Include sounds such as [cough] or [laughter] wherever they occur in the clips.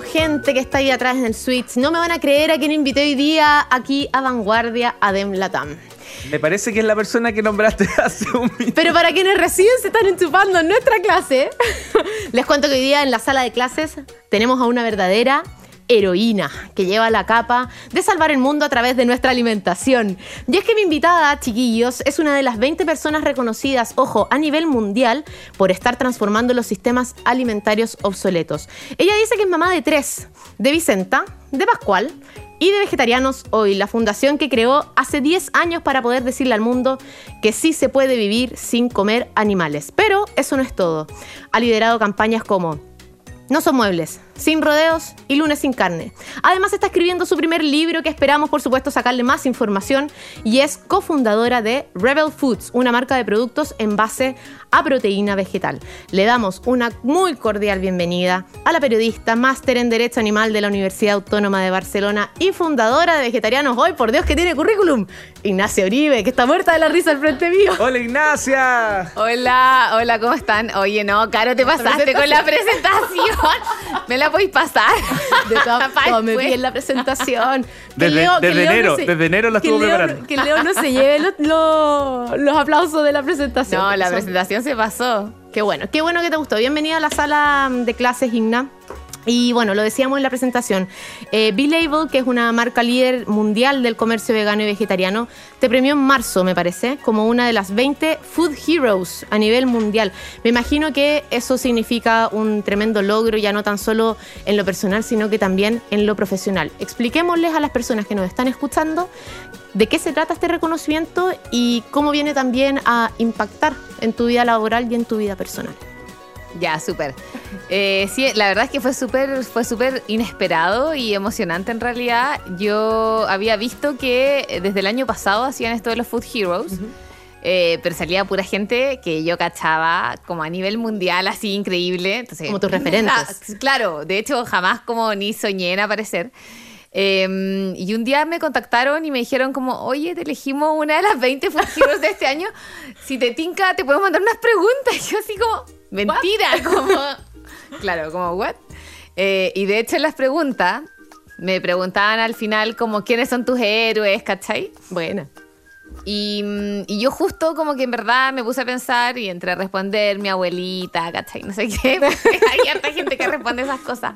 Gente que está ahí atrás en el Switch. No me van a creer a quien invité hoy día aquí a Vanguardia Adem Latam. Me parece que es la persona que nombraste [laughs] hace un minuto. Pero para quienes recién se están enchufando en nuestra clase, [laughs] les cuento que hoy día en la sala de clases tenemos a una verdadera heroína que lleva la capa de salvar el mundo a través de nuestra alimentación. Y es que mi invitada, chiquillos, es una de las 20 personas reconocidas, ojo, a nivel mundial por estar transformando los sistemas alimentarios obsoletos. Ella dice que es mamá de tres, de Vicenta, de Pascual y de Vegetarianos Hoy, la fundación que creó hace 10 años para poder decirle al mundo que sí se puede vivir sin comer animales. Pero eso no es todo. Ha liderado campañas como No son muebles, sin rodeos y lunes sin carne. Además está escribiendo su primer libro que esperamos por supuesto sacarle más información y es cofundadora de Rebel Foods, una marca de productos en base a proteína vegetal. Le damos una muy cordial bienvenida a la periodista, máster en Derecho Animal de la Universidad Autónoma de Barcelona y fundadora de Vegetarianos Hoy, por Dios que tiene currículum, Ignacia Uribe, que está muerta de la risa al frente mío. Hola Ignacia. Hola, hola, ¿cómo están? Oye, no, Caro, te pasaste con la presentación. [laughs] Me la podéis pasar. De todas [laughs] formas, bien la presentación. Que Desde, Leo- que desde Leo no enero, se- desde enero la estuvo Leo- preparando. Que Leo no se lleve los, los- los aplausos de la presentación. No, la Son- presentación se pasó. Qué bueno, qué bueno que te gustó. Bienvenida a la sala de clases, Igna. Y bueno, lo decíamos en la presentación. Eh, B-Label, que es una marca líder mundial del comercio vegano y vegetariano, te premió en marzo, me parece, como una de las 20 Food Heroes a nivel mundial. Me imagino que eso significa un tremendo logro, ya no tan solo en lo personal, sino que también en lo profesional. Expliquémosles a las personas que nos están escuchando de qué se trata este reconocimiento y cómo viene también a impactar en tu vida laboral y en tu vida personal. Ya, súper. Eh, sí, la verdad es que fue súper fue súper inesperado y emocionante en realidad. Yo había visto que desde el año pasado hacían esto de los Food Heroes. eh, pero salía pura gente que yo cachaba como a nivel mundial así increíble. Entonces, Como tus [laughs] referentes. Claro, de hecho jamás como ni soñé en aparecer. Eh, y un día me contactaron y me dijeron como, oye, te elegimos una de las 20 Food Heroes de este año. Si te tinca, te podemos mandar unas preguntas. [laughs] Y yo así como, mentira, como... [laughs] Claro, como, ¿what? Eh, y de hecho en las preguntas me preguntaban al final como, ¿quiénes son tus héroes, cachai? Buena. Y, mm, y yo justo como que en verdad me puse a pensar y entré a responder mi abuelita, ¿cachai? No sé qué, [laughs] hay harta gente que responde esas cosas.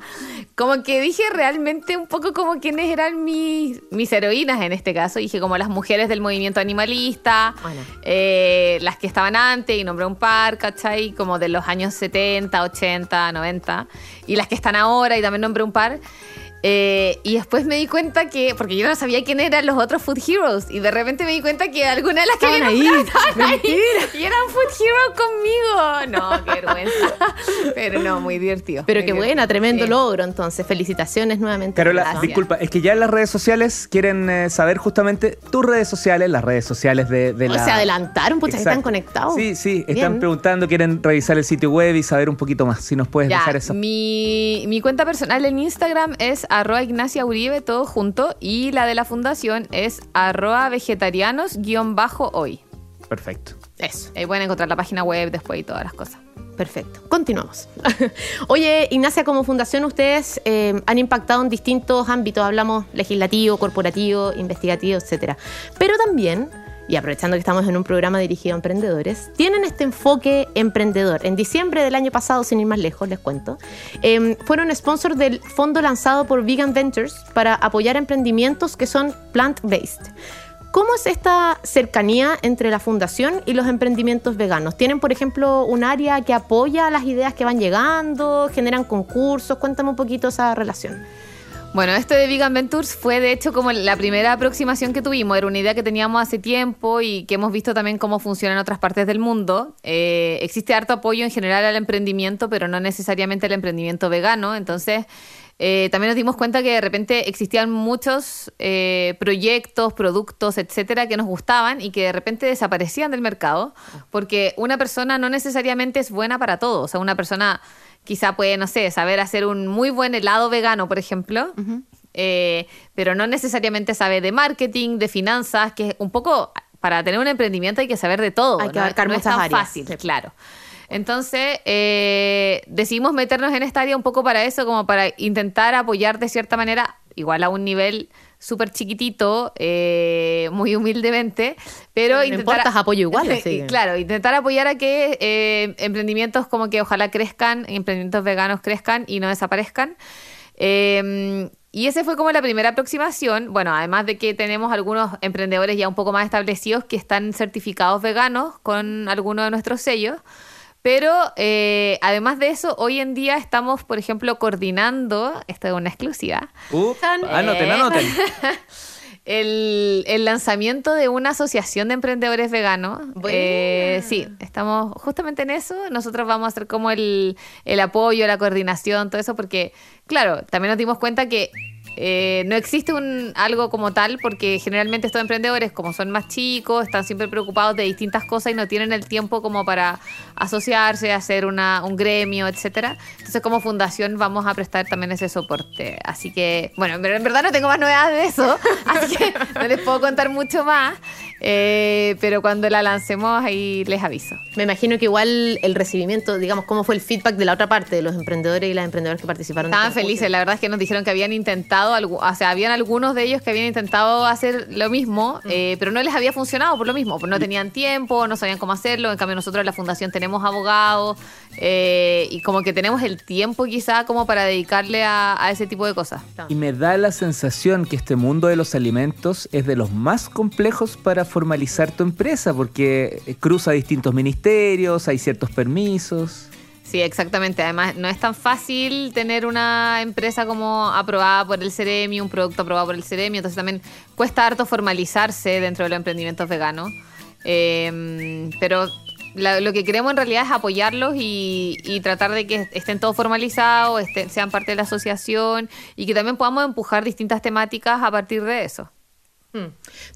Como que dije realmente un poco como quiénes eran mis, mis heroínas en este caso. Dije como las mujeres del movimiento animalista, Bueno. eh, las que estaban antes y nombré un par, ¿cachai? Como de los años 70, 80, 90. Y las que están ahora y también nombré un par. Eh, y después me di cuenta que, porque yo no sabía quién eran los otros Food Heroes, y de repente me di cuenta que algunas de las que Estaban ahí. estaban ahí, [laughs] y eran Food Hero conmigo. No, qué vergüenza. [laughs] Pero no, muy divertido. Pero muy qué buena, tremendo Sí. logro entonces. Felicitaciones nuevamente. Carola, Gracias. disculpa, es que ya en las redes sociales quieren eh, saber justamente tus redes sociales, las redes sociales de, de O la... se adelantaron, pucha, que están conectados. Sí, sí, están Bien. preguntando, quieren revisar el sitio web y saber un poquito más. Si nos puedes Ya, dejar eso. mi, mi cuenta personal en Instagram es arroba Ignacia Uribe, todo junto, y la de la fundación es arroba vegetarianos-hoy. Perfecto. Eso. Ahí pueden encontrar la página web después y todas las cosas. Perfecto. Continuamos. [laughs] Oye, Ignacia, como fundación ustedes eh, han impactado en distintos ámbitos. Hablamos legislativo, corporativo, investigativo, etcétera. Pero también, y aprovechando que estamos en un programa dirigido a emprendedores, tienen este enfoque emprendedor. En diciembre del año pasado, sin ir más lejos, les cuento, eh, fueron sponsor del fondo lanzado por Vegan Ventures para apoyar emprendimientos que son plant-based. ¿Cómo es esta cercanía entre la fundación y los emprendimientos veganos? ¿Tienen, por ejemplo, un área que apoya las ideas que van llegando? ¿Generan concursos? Cuéntame un poquito esa relación. Bueno, esto de Vegan Ventures fue de hecho como la primera aproximación que tuvimos. Era una idea que teníamos hace tiempo y que hemos visto también cómo funciona en otras partes del mundo. Eh, existe harto apoyo en general al emprendimiento, pero no necesariamente al emprendimiento vegano. Entonces, eh, también nos dimos cuenta que de repente existían muchos eh, proyectos, productos, etcétera, que nos gustaban y que de repente desaparecían del mercado porque una persona no necesariamente es buena para todo. O sea, una persona quizá puede, no sé, saber hacer un muy buen helado vegano, por ejemplo, eh, pero no necesariamente sabe de marketing, de finanzas, que un poco para tener un emprendimiento hay que saber de todo. Hay que ¿no? no es muchas tan áreas. fácil, claro. Entonces, eh, decidimos meternos en esta área un poco para eso, como para intentar apoyar de cierta manera, igual a un nivel súper chiquitito, eh, muy humildemente, pero No intentar... importa, apoyo igual, [laughs] así que- claro, intentar apoyar a que eh, emprendimientos como que ojalá crezcan, emprendimientos veganos crezcan y no desaparezcan. Eh, y ese fue como la primera aproximación. Bueno, además de que tenemos algunos emprendedores ya un poco más establecidos que están certificados veganos con algunos de nuestros sellos. Pero eh, además de eso, hoy en día estamos, por ejemplo, coordinando, esto es una exclusiva, Uh, anoten, anoten. [laughs] el, el lanzamiento de una asociación de emprendedores veganos. Eh, sí, estamos justamente en eso. Nosotros vamos a hacer como el, el apoyo, la coordinación, todo eso, porque, claro, también nos dimos cuenta que eh, no existe un algo como tal, porque generalmente estos emprendedores, como son más chicos, están siempre preocupados de distintas cosas y no tienen el tiempo como para asociarse, hacer una, un gremio, etcétera. Entonces, como fundación vamos a prestar también ese soporte. Así que, bueno, en ver- en verdad no tengo más novedades de eso, [laughs] así que no les puedo contar mucho más. Eh, pero cuando la lancemos ahí les aviso. Me imagino que igual el recibimiento, digamos, cómo fue el feedback de la otra parte, de los emprendedores y las emprendedoras que participaron. Estaban este felices, la verdad es que nos dijeron que habían intentado, o sea, habían algunos de ellos que habían intentado hacer lo mismo, eh, pero no les había funcionado por lo mismo, pues no tenían tiempo, no sabían cómo hacerlo, en cambio nosotros en la fundación tenemos abogados eh, y como que tenemos el tiempo quizá como para dedicarle a, a ese tipo de cosas. Y me da la sensación que este mundo de los alimentos es de los más complejos para formalizar tu empresa, porque cruza distintos ministerios, hay ciertos permisos. Sí, exactamente. Además, no es tan fácil tener una empresa como aprobada por el Ceremi, un producto aprobado por el Ceremi, entonces también cuesta harto formalizarse dentro de los emprendimientos veganos. Eh, pero lo que queremos en realidad es apoyarlos y, y tratar de que estén todos formalizados, estén- sean parte de la asociación y que también podamos empujar distintas temáticas a partir de eso. Mm.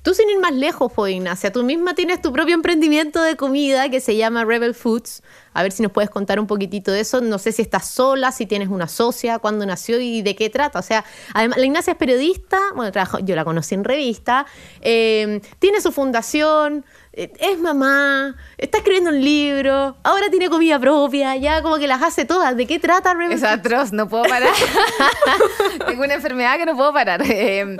Tú sin ir más lejos, pues, Ignacia, tú misma tienes tu propio emprendimiento de comida que se llama Rebel Foods. A ver si nos puedes contar un poquitito de eso. No sé si estás sola, si tienes una socia, cuándo nació y de qué trata. O sea, además, la Ignacia es periodista, bueno, trabajo, yo la conocí en revista, eh, tiene su fundación, eh, es mamá, está escribiendo un libro, ahora tiene comida propia, ya como que las hace todas. ¿De qué trata Rebel Es Foods? atroz, no puedo parar. [laughs] Tengo una enfermedad que no puedo parar. [laughs] Eh,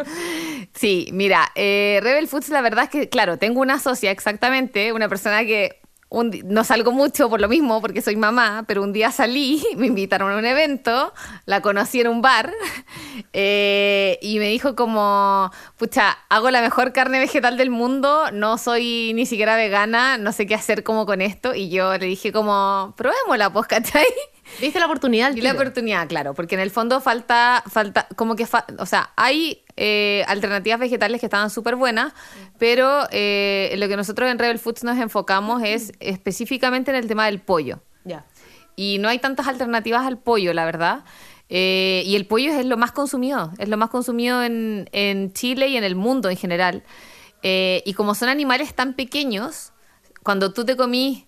sí, mira, eh, Rebel Foods, la verdad es que, claro, tengo una socia exactamente, una persona que un no salgo mucho por lo mismo, porque soy mamá, pero un día salí, [laughs] me invitaron a un evento, la conocí en un bar [laughs] eh, y me dijo como, pucha, hago la mejor carne vegetal del mundo, no soy ni siquiera vegana, no sé qué hacer como con esto. Y yo le dije como, probémosla, pues, ¿cachai? ¿Viste la oportunidad? Y la oportunidad, claro, porque en el fondo falta, falta como que, fa- o sea, hay eh, alternativas vegetales que estaban súper buenas, pero eh, lo que nosotros en Rebel Foods nos enfocamos es específicamente en el tema del pollo. Ya. Y no hay tantas alternativas al pollo, la verdad. Eh, y el pollo es lo más consumido, es lo más consumido en, en Chile y en el mundo en general. Eh, y como son animales tan pequeños, cuando tú te comís,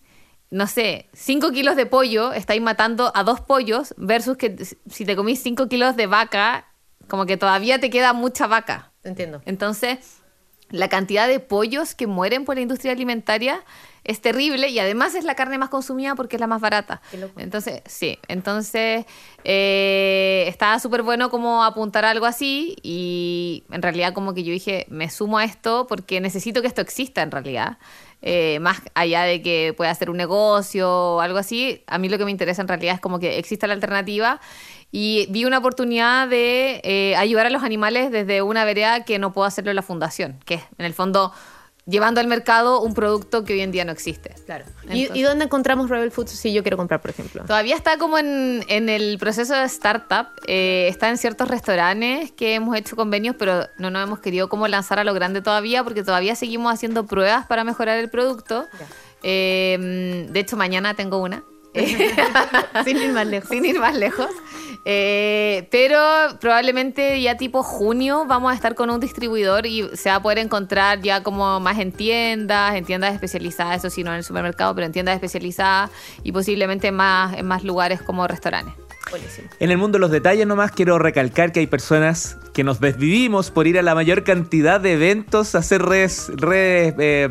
no sé, 5 kilos de pollo, estáis matando a dos pollos, versus que si te comís 5 kilos de vaca, como que todavía te queda mucha vaca. Entiendo. Entonces, la cantidad de pollos que mueren por la industria alimentaria es terrible y además es la carne más consumida porque es la más barata. Qué loco. Entonces, sí, entonces eh, estaba súper bueno como apuntar algo así y en realidad como que yo dije, me sumo a esto porque necesito que esto exista en realidad. Eh, más allá de que pueda ser un negocio o algo así, a mí lo que me interesa en realidad es como que exista la alternativa. Y vi una oportunidad de eh, ayudar a los animales desde una vereda que no puedo hacerlo en la fundación, que es en el fondo llevando al mercado un producto que hoy en día no existe. Claro. ¿Y, Entonces- y dónde encontramos Rebel Foods si yo quiero comprar, por ejemplo? Todavía está como en, en el proceso de startup. eh, está en ciertos restaurantes que hemos hecho convenios, pero no nos hemos querido como lanzar a lo grande todavía porque todavía seguimos haciendo pruebas para mejorar el producto. Eh, de hecho, mañana tengo una. [laughs] Sin ir más lejos. [laughs] Sin ir más lejos. Eh, pero probablemente ya tipo junio vamos a estar con un distribuidor y se va a poder encontrar ya como más en tiendas, en tiendas especializadas, eso sí, no en el supermercado, pero en tiendas especializadas y posiblemente más, en más lugares como restaurantes. Buenísimo. En el mundo de los detalles nomás quiero recalcar que hay personas que nos desvivimos por ir a la mayor cantidad de eventos, hacer redes, redes eh,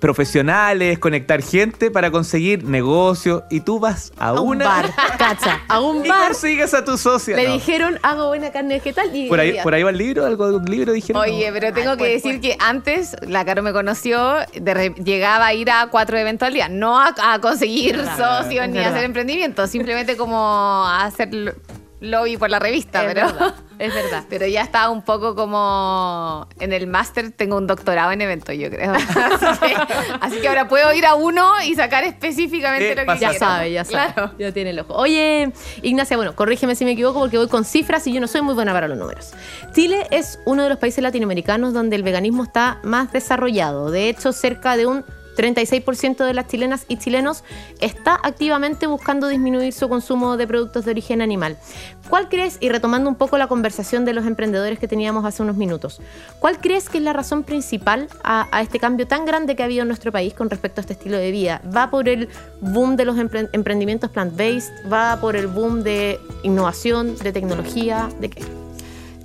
profesionales, conectar gente para conseguir negocio y tú vas a, A un una bar, [laughs] cacha. A un y bar. consigues a tu socia. Le No. dijeron, hago buena carne vegetal y... por ahí, por ahí va el libro, algo de un libro dijeron. Oye, pero tengo Ay, que ¿cuál, decir cuál? que antes la Caro me conoció, de re- llegaba a ir a cuatro eventos al día, no a, a conseguir socios ni a hacer emprendimientos, simplemente como a hacer lo- lobby por la revista, Es pero, verdad, es [laughs] verdad. pero ya estaba un poco como en el máster, tengo un doctorado en eventos, yo creo. [laughs] Así que, así que ahora puedo ir a uno y sacar específicamente Eh, lo que pasa- Ya quiero. sabe, ya sabe. Claro. Ya tiene el ojo. Oye, Ignacia, bueno, corrígeme si me equivoco porque voy con cifras y yo no soy muy buena para los números. Chile es uno de los países latinoamericanos donde el veganismo está más desarrollado. De hecho, cerca de un 36% de las chilenas y chilenos está activamente buscando disminuir su consumo de productos de origen animal. ¿Cuál crees, y retomando un poco la conversación de los emprendedores que teníamos hace unos minutos, cuál crees que es la razón principal a, este cambio tan grande que ha habido en nuestro país con respecto a este estilo de vida? ¿Va por el boom de los empre- emprendimientos plant-based? ¿Va por el boom de innovación, de tecnología? ¿De qué?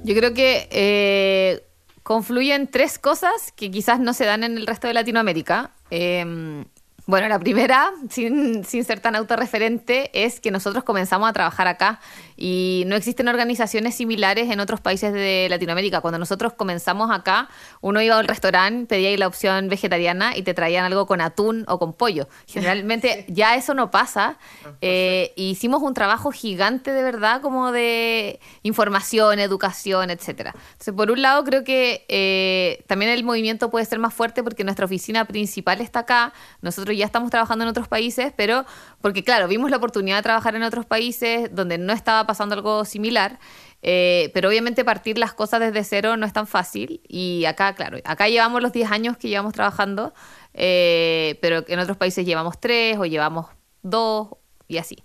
Yo creo que eh, confluyen tres cosas que quizás no se dan en el resto de Latinoamérica. Eh, bueno, la primera, [laughs] sin, sin ser tan autorreferente, es que nosotros comenzamos a trabajar acá y no existen organizaciones similares en otros países de Latinoamérica. Cuando nosotros comenzamos acá, uno iba al restaurante, pedía ahí la opción vegetariana y te traían algo con atún o con pollo. Generalmente [laughs] ya eso no pasa. Eh, y hicimos un trabajo gigante de verdad como de información, educación, etcétera. Entonces, por un lado, creo que eh, también el movimiento puede ser más fuerte porque nuestra oficina principal está acá. Nosotros ya estamos trabajando en otros países, pero porque, claro, vimos la oportunidad de trabajar en otros países donde no estaba pasando algo similar. eh, pero obviamente partir las cosas desde cero no es tan fácil. Y acá, claro, acá llevamos los 10 años que llevamos trabajando, eh, pero en otros países llevamos 3 o llevamos 2 y así.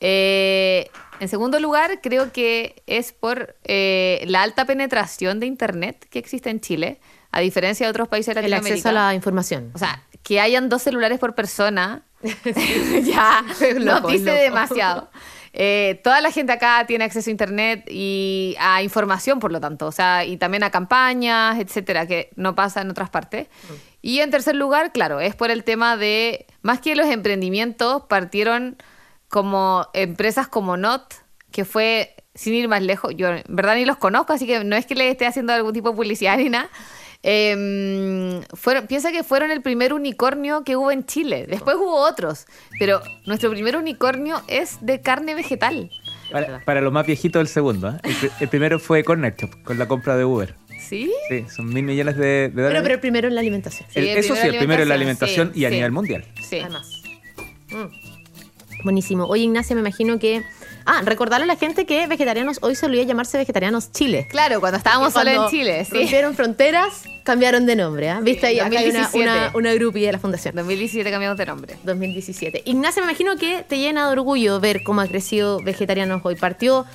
Eh, en segundo lugar, creo que es por eh, la alta penetración de Internet que existe en Chile, a diferencia de otros países de El Latinoamérica. acceso a la información. O sea, que hayan dos celulares por persona, [laughs] [laughs] ya [laughs] nos dice demasiado. Eh, toda la gente acá tiene acceso a internet y a información, por lo tanto, o sea, y también a campañas, etcétera, que no pasa en otras partes. Y en tercer lugar, claro, es por el tema de, más que los emprendimientos, partieron como empresas como Not, que fue, sin ir más lejos, yo en verdad ni los conozco, así que no es que le esté haciendo algún tipo de publicidad ni nada. Em, fueron, piensa que fueron el primer unicornio que hubo en Chile. Después hubo otros, pero nuestro primer unicornio es de carne vegetal. Para, para los más viejitos, el segundo. ¿eh? El, pri- el primero fue Corner Shop, con la compra de Uber. ¿Sí? Sí, son mil millones de, de pero, dólares. pero el primero en la alimentación. Sí, El- el eso sí, el primero en la alimentación, alimentación sí, y a sí. nivel mundial. Sí. Además. Mm. Buenísimo. Oye, Ignacia, me imagino que. Ah, recordarle a la gente que vegetarianos hoy solía llamarse Vegetarianos Chile. Claro, cuando estábamos solo en Chile, sí. Rompieron fronteras, cambiaron de nombre. ¿ah? ¿Viste ahí? Acá hay una, 2017. una, una groupie de la fundación. 2017 cambiamos de nombre. 2017. Ignacia, me imagino que te llena de orgullo ver cómo ha crecido Vegetarianos hoy. Partió,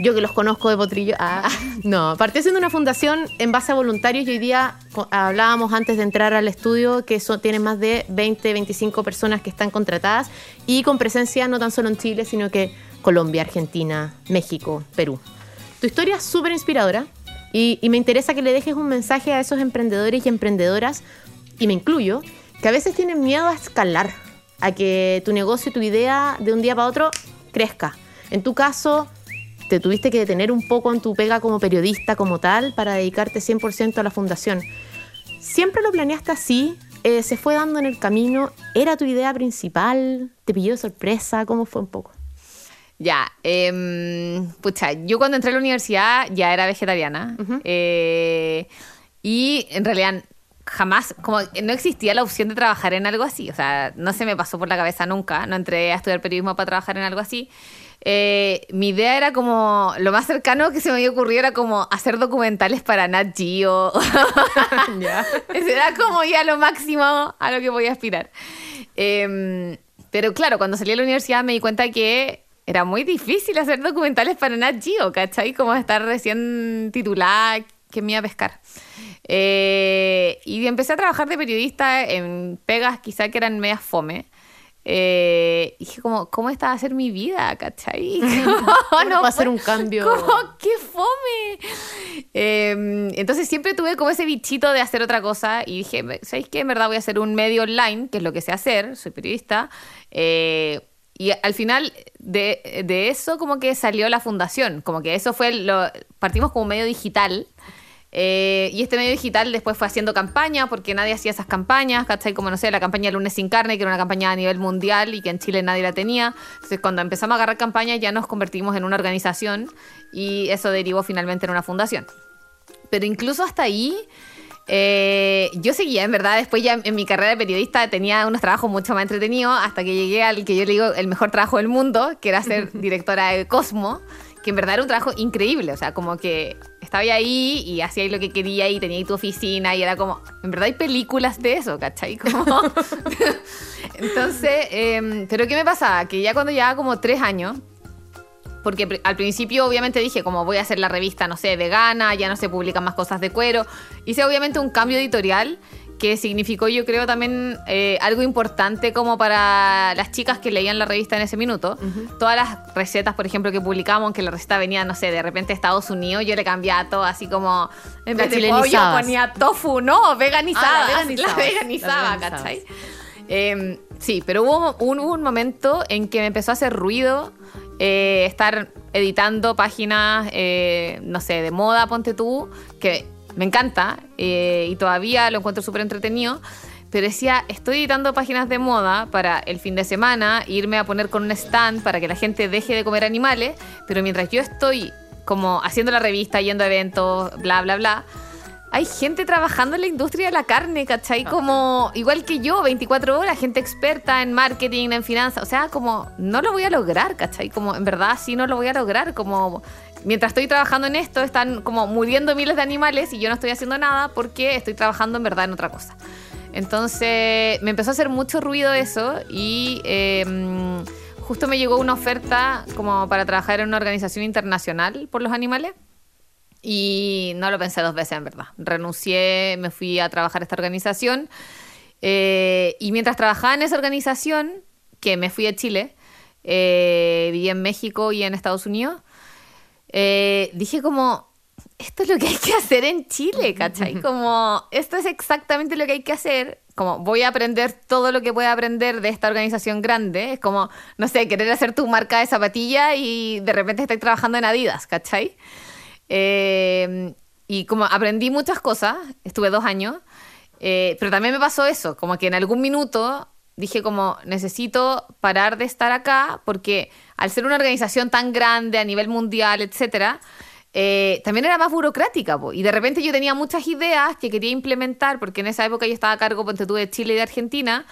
yo que los conozco de Potrillo, ah, [laughs] no, partió siendo una fundación en base a voluntarios y hoy día hablábamos antes de entrar al estudio que son, tienen más de 20, 25 personas que están contratadas y con presencia no tan solo en Chile, sino que Colombia, Argentina, México, Perú. Tu historia es súper inspiradora y, me interesa que le dejes un mensaje a esos emprendedores y emprendedoras, y me incluyo, que a veces tienen miedo a escalar, a que tu negocio, tu idea de un día para otro crezca. En tu caso, te tuviste que detener un poco en tu pega como periodista, como tal, para dedicarte 100% a la fundación. ¿Siempre lo planeaste así? Eh, ¿Se fue dando en el camino? ¿Era tu idea principal? ¿Te pilló sorpresa? ¿Cómo fue un poco? Ya, em, pucha, yo cuando entré a la universidad ya era vegetariana. eh, y en realidad jamás, como no existía la opción de trabajar en algo así. O sea, no se me pasó por la cabeza nunca. No entré a estudiar periodismo para trabajar en algo así. Eh, mi idea era como, lo más cercano que se me había ocurrido era como hacer documentales para Nat Geo. [laughs] [laughs] Ese era como ya lo máximo a lo que podía aspirar. Em, pero claro, cuando salí a la universidad me di cuenta que era muy difícil hacer documentales para Nat Geo, ¿cachai? Como estar recién titulada, que me iba a pescar. Eh, y empecé a trabajar de periodista en pegas quizá que eran medias fome. eh, dije como, ¿cómo esta va a ser mi vida? ¿Cachai? [laughs] no, va a ser un cambio. ¿Cómo? ¡Qué fome! Eh, entonces siempre tuve como ese bichito de hacer otra cosa y dije, ¿sabéis qué? En verdad voy a hacer un medio online, que es lo que sé hacer, soy periodista. Eh, y al final de, de, eso como que salió la fundación, como que eso fue lo... Partimos como medio digital. Eh, y este medio digital después fue haciendo campaña, porque nadie hacía esas campañas, ¿cachai? Como no sé, la campaña Lunes sin carne, que era una campaña a nivel mundial y que en Chile nadie la tenía. Entonces, cuando empezamos a agarrar campañas, ya nos convertimos en una organización y eso derivó finalmente en una fundación. Pero incluso hasta ahí, eh, yo seguía, en verdad, después ya en mi carrera de periodista tenía unos trabajos mucho más entretenidos hasta que llegué al que yo le digo el mejor trabajo del mundo, que era ser [laughs] directora de Cosmo, que en verdad era un trabajo increíble, o sea, como que estaba ahí y hacía lo que quería y tenía ahí tu oficina y era como, en verdad hay películas de eso, ¿cachai? [laughs] Como... [laughs] Entonces, eh, pero ¿qué me pasaba? Que ya cuando llevaba como tres años, porque al principio obviamente dije como voy a hacer la revista, no sé, vegana, ya no se publican más cosas de cuero, hice obviamente un cambio editorial que significó yo creo también eh, algo importante como para las chicas que leían la revista en ese minuto. Uh -huh. Todas las recetas, por ejemplo, que publicamos, que la receta venía, no sé, de repente de Estados Unidos, yo le cambiaba todo así como en vez de pollo ponía [laughs] tofu, no, veganizada, ah, la, [laughs] la veganizaba, la ¿cachai? Eh, sí, pero hubo un, hubo un momento en que me empezó a hacer ruido eh, estar editando páginas, eh, no sé, de moda, ponte tú, que me encanta eh, y todavía lo encuentro súper entretenido. Pero decía, estoy editando páginas de moda para el fin de semana, irme a poner con un stand para que la gente deje de comer animales, pero mientras yo estoy como haciendo la revista, yendo a eventos, bla, bla, bla, hay gente trabajando en la industria de la carne, ¿cachai? Como, igual que yo, 24 horas, gente experta en marketing, en finanzas, o sea, como, no lo voy a lograr, ¿cachai? Como, en verdad, sí no lo voy a lograr, como mientras estoy trabajando en esto, están como muriendo miles de animales y yo no estoy haciendo nada porque estoy trabajando en verdad en otra cosa. Entonces me empezó a hacer mucho ruido eso y eh, justo me llegó una oferta como para trabajar en una organización internacional por los animales. Y no lo pensé dos veces, en verdad. Renuncié, me fui a trabajar a esta organización. Eh, y mientras trabajaba en esa organización, que me fui a Chile, eh, viví en México y en Estados Unidos, eh, dije como, esto es lo que hay que hacer en Chile, ¿cachai? Como, esto es exactamente lo que hay que hacer. Como, voy a aprender todo lo que pueda aprender de esta organización grande. Es como, no sé, querer hacer tu marca de zapatilla y de repente estar trabajando en Adidas, ¿cachai? Eh, y como aprendí muchas cosas, estuve dos años, eh, pero también me pasó eso, como que en algún minuto dije como necesito parar de estar acá porque al ser una organización tan grande a nivel mundial, etcétera, eh, también era más burocrática po. y de repente yo tenía muchas ideas que quería implementar porque en esa época yo estaba a cargo ponte tú de Chile y de Argentina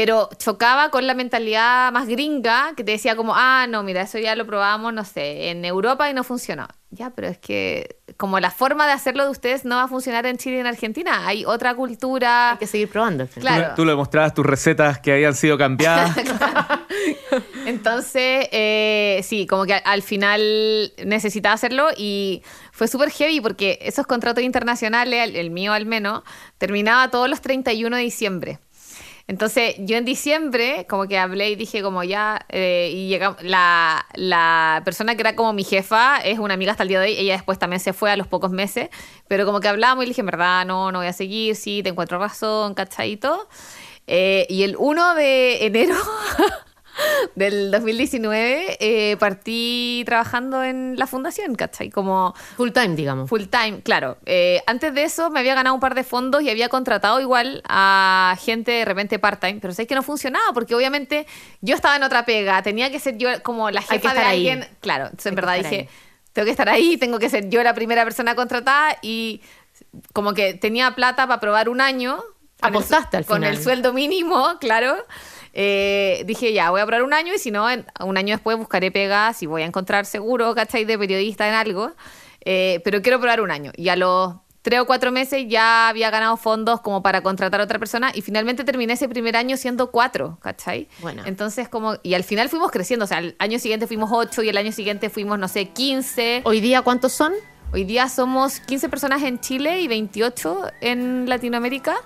pero chocaba con la mentalidad más gringa que te decía como, ah, no, mira, eso ya lo probamos, no sé, en Europa y no funcionó. Ya, pero es que como la forma de hacerlo de ustedes no va a funcionar en Chile y en Argentina. Hay otra cultura. Hay que seguir probando. Claro. Tú, tú le mostrabas tus recetas que habían sido cambiadas. [laughs] Entonces, eh, sí, como que al final necesitaba hacerlo y fue súper heavy porque esos contratos internacionales, el, el mío al menos, terminaba todos los 31 de diciembre. Entonces, yo en diciembre, como que hablé y dije, como ya, eh, y llegamos, la, la, persona que era como mi jefa es una amiga hasta el día de hoy, ella después también se fue a los pocos meses, pero como que hablamos y le dije, en verdad, no, no voy a seguir, sí, te encuentro razón, ¿cachadito? Eh, y el 1 de enero [laughs] del 2019 eh, partí trabajando en la fundación, ¿cachai? Como... Full time, digamos. Full time, claro. Eh, antes de eso me había ganado un par de fondos y había contratado igual a gente de repente part-time, pero sé que no funcionaba porque obviamente yo estaba en otra pega, tenía que ser yo como la jefa de alguien. Ahí. Claro, entonces en verdad dije, ahí. tengo que estar ahí, tengo que ser yo la primera persona contratada y como que tenía plata para probar un año. Apostaste el, al final. Con el sueldo mínimo, claro. Eh, dije, ya, voy a probar un año y si no, en, un año después buscaré pegas y voy a encontrar seguro, ¿cachai? De periodista en algo. Eh, pero quiero probar un año. Y a los tres o cuatro meses ya había ganado fondos como para contratar a otra persona y finalmente terminé ese primer año siendo cuatro, ¿cachai? Bueno. Entonces, como, y al final fuimos creciendo, o sea, el año siguiente fuimos ocho y el año siguiente fuimos, no sé, quince. ¿Hoy día cuántos son? Hoy día somos 15 personas en Chile y 28 en Latinoamérica.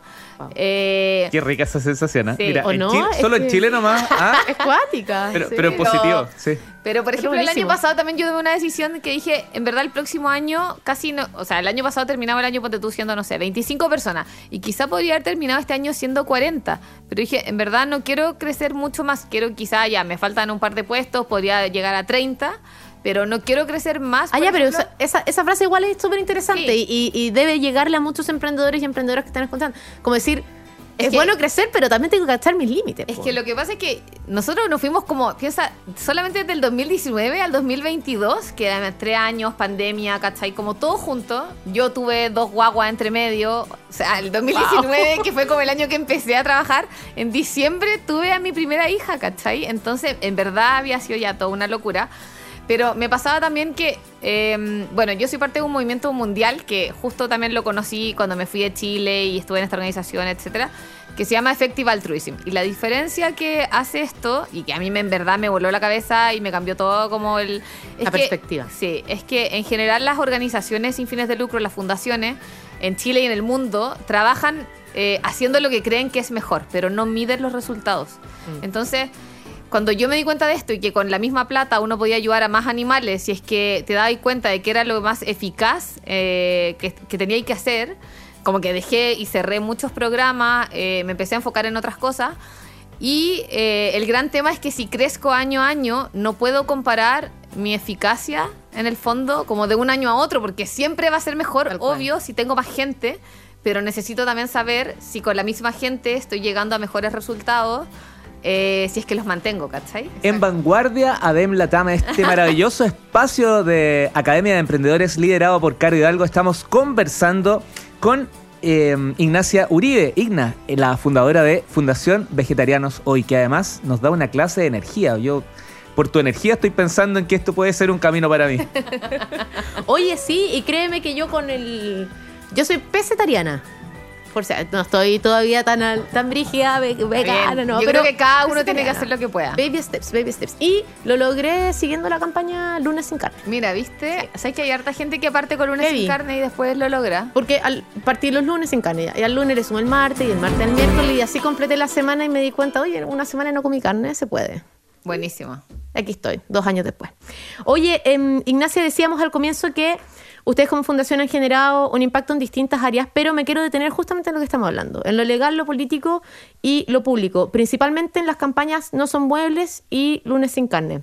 Eh, Qué rica esa sensación, ¿eh? Sí. Mira, ¿O en no? Chile- Es solo en Chile nomás. [laughs] ¿ah? Es cuática. Pero, sí. pero en positivo, sí. Pero, por Pero ejemplo, el año pasado también yo tomé una decisión que dije, en verdad, el próximo año casi no. O sea, el año pasado terminaba el año, ponte tú, siendo, no sé, 25 personas. Y quizá podría haber terminado este año siendo 40. Pero dije, en verdad, no quiero crecer mucho más. Quiero, quizá, ya, me faltan un par de puestos, podría llegar a 30. Pero no quiero crecer más. Ah, ya, pero ejemplo. esa, esa, esa frase igual es súper interesante Sí. y, y debe llegarle a muchos emprendedores y emprendedoras que están escuchando. Como decir, es, Es que- bueno crecer, pero también tengo que cachar mis límites. Es po. que lo que pasa es que nosotros nos fuimos como, piensa, solamente desde el 2019 al 2022, que eran tres años, pandemia, ¿cachai? Como todo junto. Yo tuve dos guaguas entre medio. O sea, el 2019, que fue como el año que empecé a trabajar, en diciembre tuve a mi primera hija, ¿cachai? Entonces, en verdad había sido ya toda una locura. Pero me pasaba también que, eh, bueno, yo soy parte de un movimiento mundial que justo también lo conocí cuando me fui de Chile y estuve en esta organización, etcétera, que se llama Effective Altruism. Y la diferencia que hace esto, y que a mí me, en verdad me voló la cabeza y me cambió todo como el... La que- perspectiva. Sí, es que en general las organizaciones sin fines de lucro, las fundaciones, en Chile y en el mundo, trabajan eh, haciendo lo que creen que es mejor, pero no miden los resultados. Mm. Entonces, cuando yo me di cuenta de esto y que con la misma plata uno podía ayudar a más animales, si es que te dabas cuenta de que era lo más eficaz eh, que, que tenía que hacer, como que dejé y cerré muchos programas, eh, me empecé a enfocar en otras cosas. Y eh, el gran tema es que si crezco año a año, no puedo comparar mi eficacia en el fondo como de un año a otro, porque siempre va a ser mejor, Tal cual. obvio, si tengo más gente, pero necesito también saber si con la misma gente estoy llegando a mejores resultados, eh, si es que los mantengo, ¿cachai? En Vanguardia, Adem Latam, este maravilloso [laughs] espacio de Academia de Emprendedores liderado por Caro Hidalgo, estamos conversando con eh, Ignacia Uribe, Igna, eh, la fundadora de Fundación Vegetarianos Hoy, que además nos da una clase de energía. Yo, por tu energía, estoy pensando en que esto puede ser un camino para mí. [laughs] Oye, sí, y créeme que yo con el... Yo soy pesetariana. Por si no estoy todavía tan, al- tan brígida, ve- vegana, Bien. no. Yo pero creo que cada uno tiene que hacer lo que pueda. Baby steps, baby steps. Y lo logré siguiendo la campaña Lunes sin carne. Mira, ¿viste? O sea, que hay harta gente que parte con lunes Heavy. sin carne y después lo logra. Porque al partir los lunes sin carne, y al lunes le sumo el martes, y el martes el miércoles, y así completé la semana y me di cuenta, oye, una semana no comí carne, se puede. Buenísimo. Aquí estoy, dos años después. Oye, em, Ignacia, decíamos al comienzo que ustedes como fundación han generado un impacto en distintas áreas, pero me quiero detener justamente en lo que estamos hablando, en lo legal, lo político y lo público, principalmente en las campañas No son muebles y Lunes sin carne.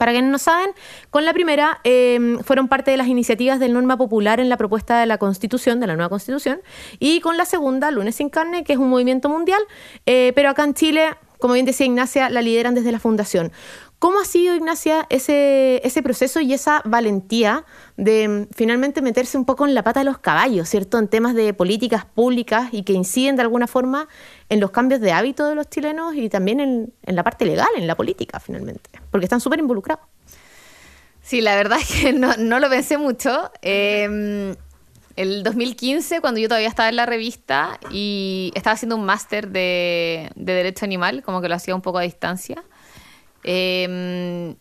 Para quienes no saben, con la primera eh, fueron parte de las iniciativas del Norma Popular en la propuesta de la Constitución, de la nueva Constitución, y con la segunda, Lunes sin Carne, que es un movimiento mundial, eh, pero acá en Chile, como bien decía Ignacia, la lideran desde la Fundación. ¿Cómo ha sido, Ignacia, ese, ese proceso y esa valentía de mm, finalmente meterse un poco en la pata de los caballos, ¿cierto? En temas de políticas públicas y que inciden de alguna forma en los cambios de hábito de los chilenos y también en, en la parte legal, en la política, finalmente, porque están súper involucrados. Sí, la verdad [laughs] es que no, no lo pensé mucho. Eh, el 2015, cuando yo todavía estaba en la revista y estaba haciendo un máster de, de Derecho Animal, como que lo hacía un poco a distancia. Eh,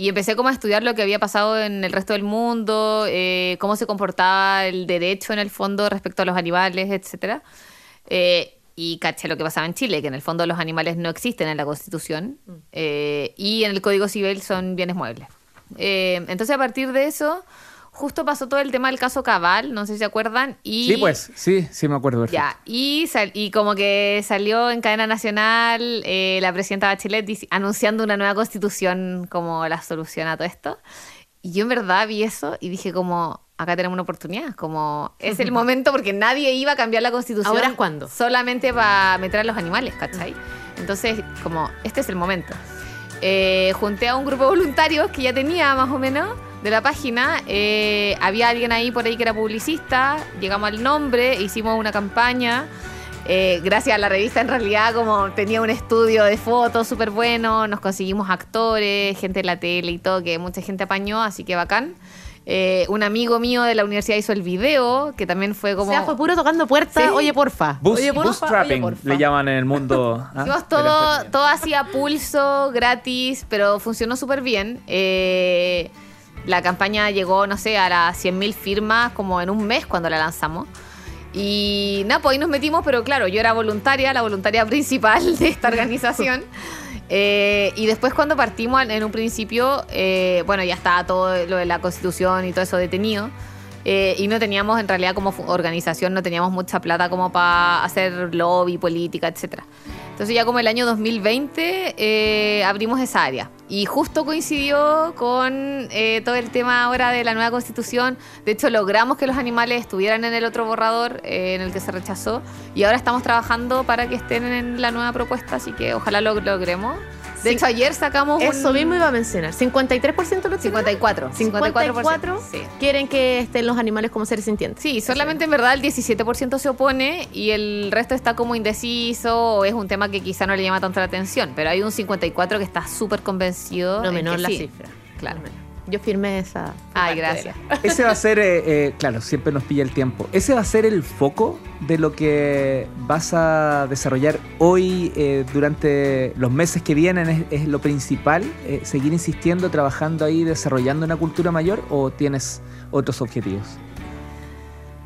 y empecé como a estudiar lo que había pasado en el resto del mundo, eh, cómo se comportaba el derecho en el fondo respecto a los animales, etcétera. Eh, y caché lo que pasaba en Chile, que en el fondo los animales no existen en la Constitución eh, y en el Código Civil son bienes muebles. Eh, entonces a partir de eso, justo pasó todo el tema del caso Cabal, no sé si se acuerdan. Y Sí, pues, sí, sí me acuerdo. perfecto. ya, y, sal- y como que salió en cadena nacional eh, la presidenta Bachelet anunciando una nueva constitución como la solución a todo esto. Y yo en verdad vi eso y dije como, acá tenemos una oportunidad, como es el [laughs] momento porque nadie iba a cambiar la constitución. ¿Ahora es cuándo? Solamente para meter a los animales, ¿cachai? Entonces, como, este es el momento. Eh, junté a un grupo de voluntarios que ya tenía más o menos de la página. Eh, había alguien ahí por ahí que era publicista. Llegamos al nombre, hicimos una campaña. Eh, gracias a la revista, en realidad, como tenía un estudio de fotos súper bueno, nos conseguimos actores, gente de la tele y todo, que mucha gente apañó, así que bacán. Eh, un amigo mío de la universidad hizo el video, que también fue como. O sea, fue puro tocando puertas. Sí. Oye, porfa. Bus- oye, porfa, oye, porfa. le llaman en el mundo. [laughs] ¿ah? Hicimos todo, todo hacía pulso, gratis, pero funcionó súper bien. Eh, La campaña llegó, no sé, a las 100.000 firmas como en un mes cuando la lanzamos. Y nada, pues ahí nos metimos, pero claro, yo era voluntaria, la voluntaria [laughs] principal de esta organización. [laughs] Eh, y después cuando partimos en un principio, eh, bueno, ya estaba todo lo de la constitución y todo eso detenido. Eh, y no teníamos, en realidad, como organización, no teníamos mucha plata como para hacer lobby, política, etcétera. Entonces ya como el año 2020 eh, abrimos esa área y justo coincidió con eh, todo el tema ahora de la nueva constitución. De hecho logramos que los animales estuvieran en el otro borrador eh, en el que se rechazó y ahora estamos trabajando para que estén en la nueva propuesta, así que ojalá lo logremos. De hecho, ayer sacamos Eso un... mismo iba a mencionar. 53% los 54. 54 Sí. quieren que estén los animales como seres sintientes. Sí, solamente en verdad el 17% se opone y el resto está como indeciso o es un tema que quizá no le llama tanto la atención, pero hay un 54% que está súper convencido. No en menor que la sí. cifra. Claro. Yo firmé esa. Ay, gracias. Ese va a ser, eh, eh, claro, siempre nos pilla el tiempo. Ese va a ser el foco de lo que vas a desarrollar hoy eh, durante los meses que vienen. ¿Es, es lo principal? Eh, ¿Seguir insistiendo, trabajando ahí, desarrollando una cultura mayor o tienes otros objetivos?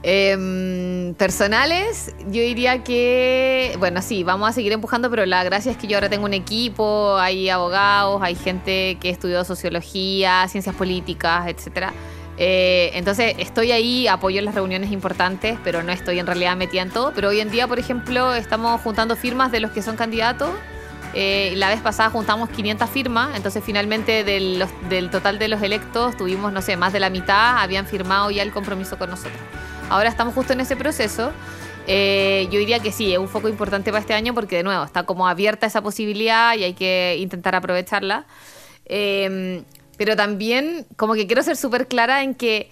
Em, personales, yo diría que, bueno, sí, vamos a seguir empujando, pero la gracia es que yo ahora tengo un equipo, hay abogados, hay gente que estudió sociología, ciencias políticas, etcétera. Eh, entonces estoy ahí, apoyo las reuniones importantes, pero no estoy en realidad metida en todo. Pero hoy en día, por ejemplo, estamos juntando firmas de los que son candidatos. Eh, la vez pasada juntamos 500 firmas, entonces finalmente del total de los electos tuvimos, no sé, más de la mitad habían firmado ya el compromiso con nosotros. Ahora estamos justo en ese proceso. Eh, yo diría que sí, es un foco importante para este año porque de nuevo está como abierta esa posibilidad y hay que intentar aprovecharla. Eh, pero también como que quiero ser súper clara en que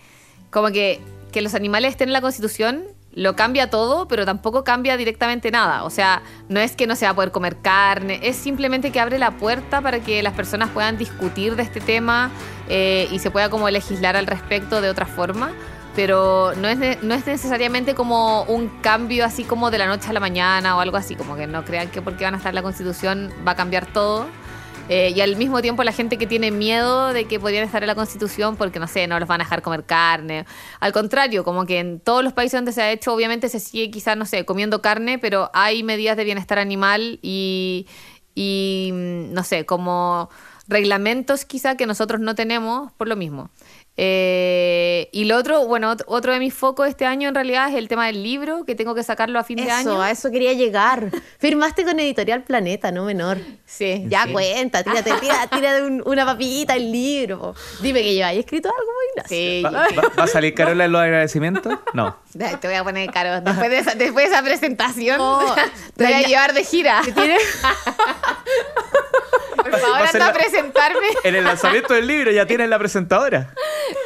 como que, que los animales estén en la constitución lo cambia todo, pero tampoco cambia directamente nada. O sea, no es que no se va a poder comer carne, es simplemente que abre la puerta para que las personas puedan discutir de este tema eh, y se pueda como legislar al respecto de otra forma. Pero no es, no es necesariamente como un cambio así como de la noche a la mañana o algo así, como que no crean que porque van a estar en la constitución va a cambiar todo. Eh, y al mismo tiempo la gente que tiene miedo de que podrían estar en la constitución porque, no sé, no los van a dejar comer carne. Al contrario, como que en todos los países donde se ha hecho, obviamente se sigue quizás, no sé, comiendo carne, pero hay medidas de bienestar animal y, y mm, no sé, como reglamentos quizá que nosotros no tenemos por lo mismo. Eh, y lo otro, bueno, ot- otro de mis focos este año en realidad es el tema del libro, que tengo que sacarlo a fin de año. Eso, a eso quería llegar. [laughs] Firmaste con Editorial Planeta, no menor. Sí. Ya Sí. cuenta, tírate, [laughs] tira, tira de un- una papita el libro. Dime que yo haya escrito algo, Ignacio. Sí, ¿Va, va- va a salir Carola [laughs] en los agradecimientos? No. Te voy a poner caro. Después de esa, después de esa presentación, Oh, te voy a llevar de gira. ¿Tiene? Por favor, a anda a presentarme. En el lanzamiento del libro ya tienes la presentadora.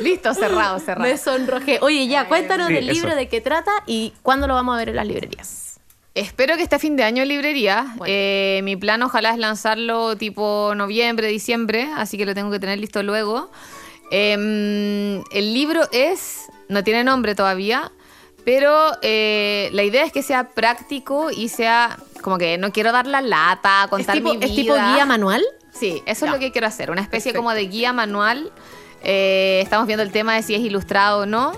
Listo, cerrado, cerrado. Me sonrojé. Oye, ya, cuéntanos Sí, del eso. libro, de qué trata y cuándo lo vamos a ver en las librerías. Espero que esté a fin de año en librería. Bueno. Eh, mi plan ojalá es lanzarlo tipo noviembre, diciembre, así que lo tengo que tener listo luego. Em, el libro es, no tiene nombre todavía, pero eh, la idea es que sea práctico y sea como que no quiero dar la lata, ¿Es contar tipo, mi ¿Es tipo vida. guía manual? Sí, eso Ya. es lo que quiero hacer, una especie Perfecto. como de guía manual. Eh, estamos viendo el tema de si es ilustrado o no,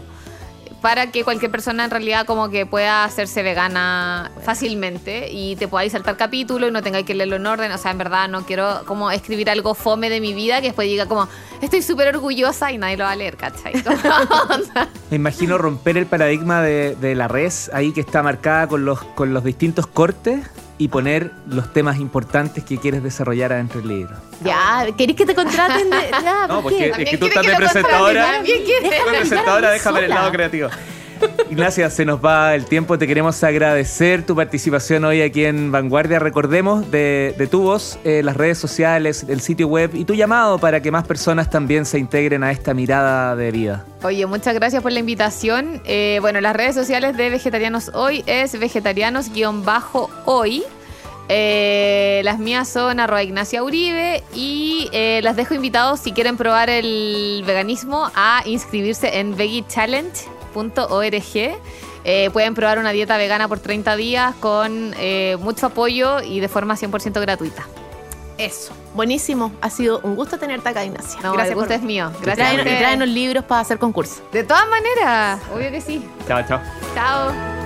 para que cualquier persona en realidad como que pueda hacerse vegana fácilmente y te podáis saltar capítulos y no tengáis que leerlo en orden. O sea, en verdad no quiero como escribir algo fome de mi vida que después diga como, estoy súper orgullosa y nadie lo va a leer, ¿cachai? [laughs] Me imagino romper el paradigma de, de la res ahí que está marcada con los, con los distintos cortes y poner los temas importantes que quieres desarrollar adentro del libro. Ya, ¿queréis que te contraten? De... Ya, No, ¿por porque-? Es que tú estás de presentadora. también presentadora, déjame el lado creativo. [laughs] Ignacia, se nos va el tiempo. Te queremos agradecer tu participación hoy aquí en Vanguardia. Recordemos de, tu voz, eh, las redes sociales, el sitio web y tu llamado para que más personas también se integren a esta mirada de vida. Oye, muchas gracias por la invitación. Eh, bueno, las redes sociales de Vegetarianos Hoy es vegetarianos-hoy. Eh, las mías son arroba Ignacia Uribe y las dejo invitados si quieren probar el veganismo a inscribirse en vegichallenge.org. Eh, pueden probar una dieta vegana por 30 días con eh, mucho apoyo y de forma 100% gratuita. Eso, buenísimo. Ha sido un gusto tenerte acá, Ignacia. No, el gusto es mío. Y Gracias. y tráenos libros para hacer concurso. De todas maneras, obvio que sí. Chao, chao. Chao.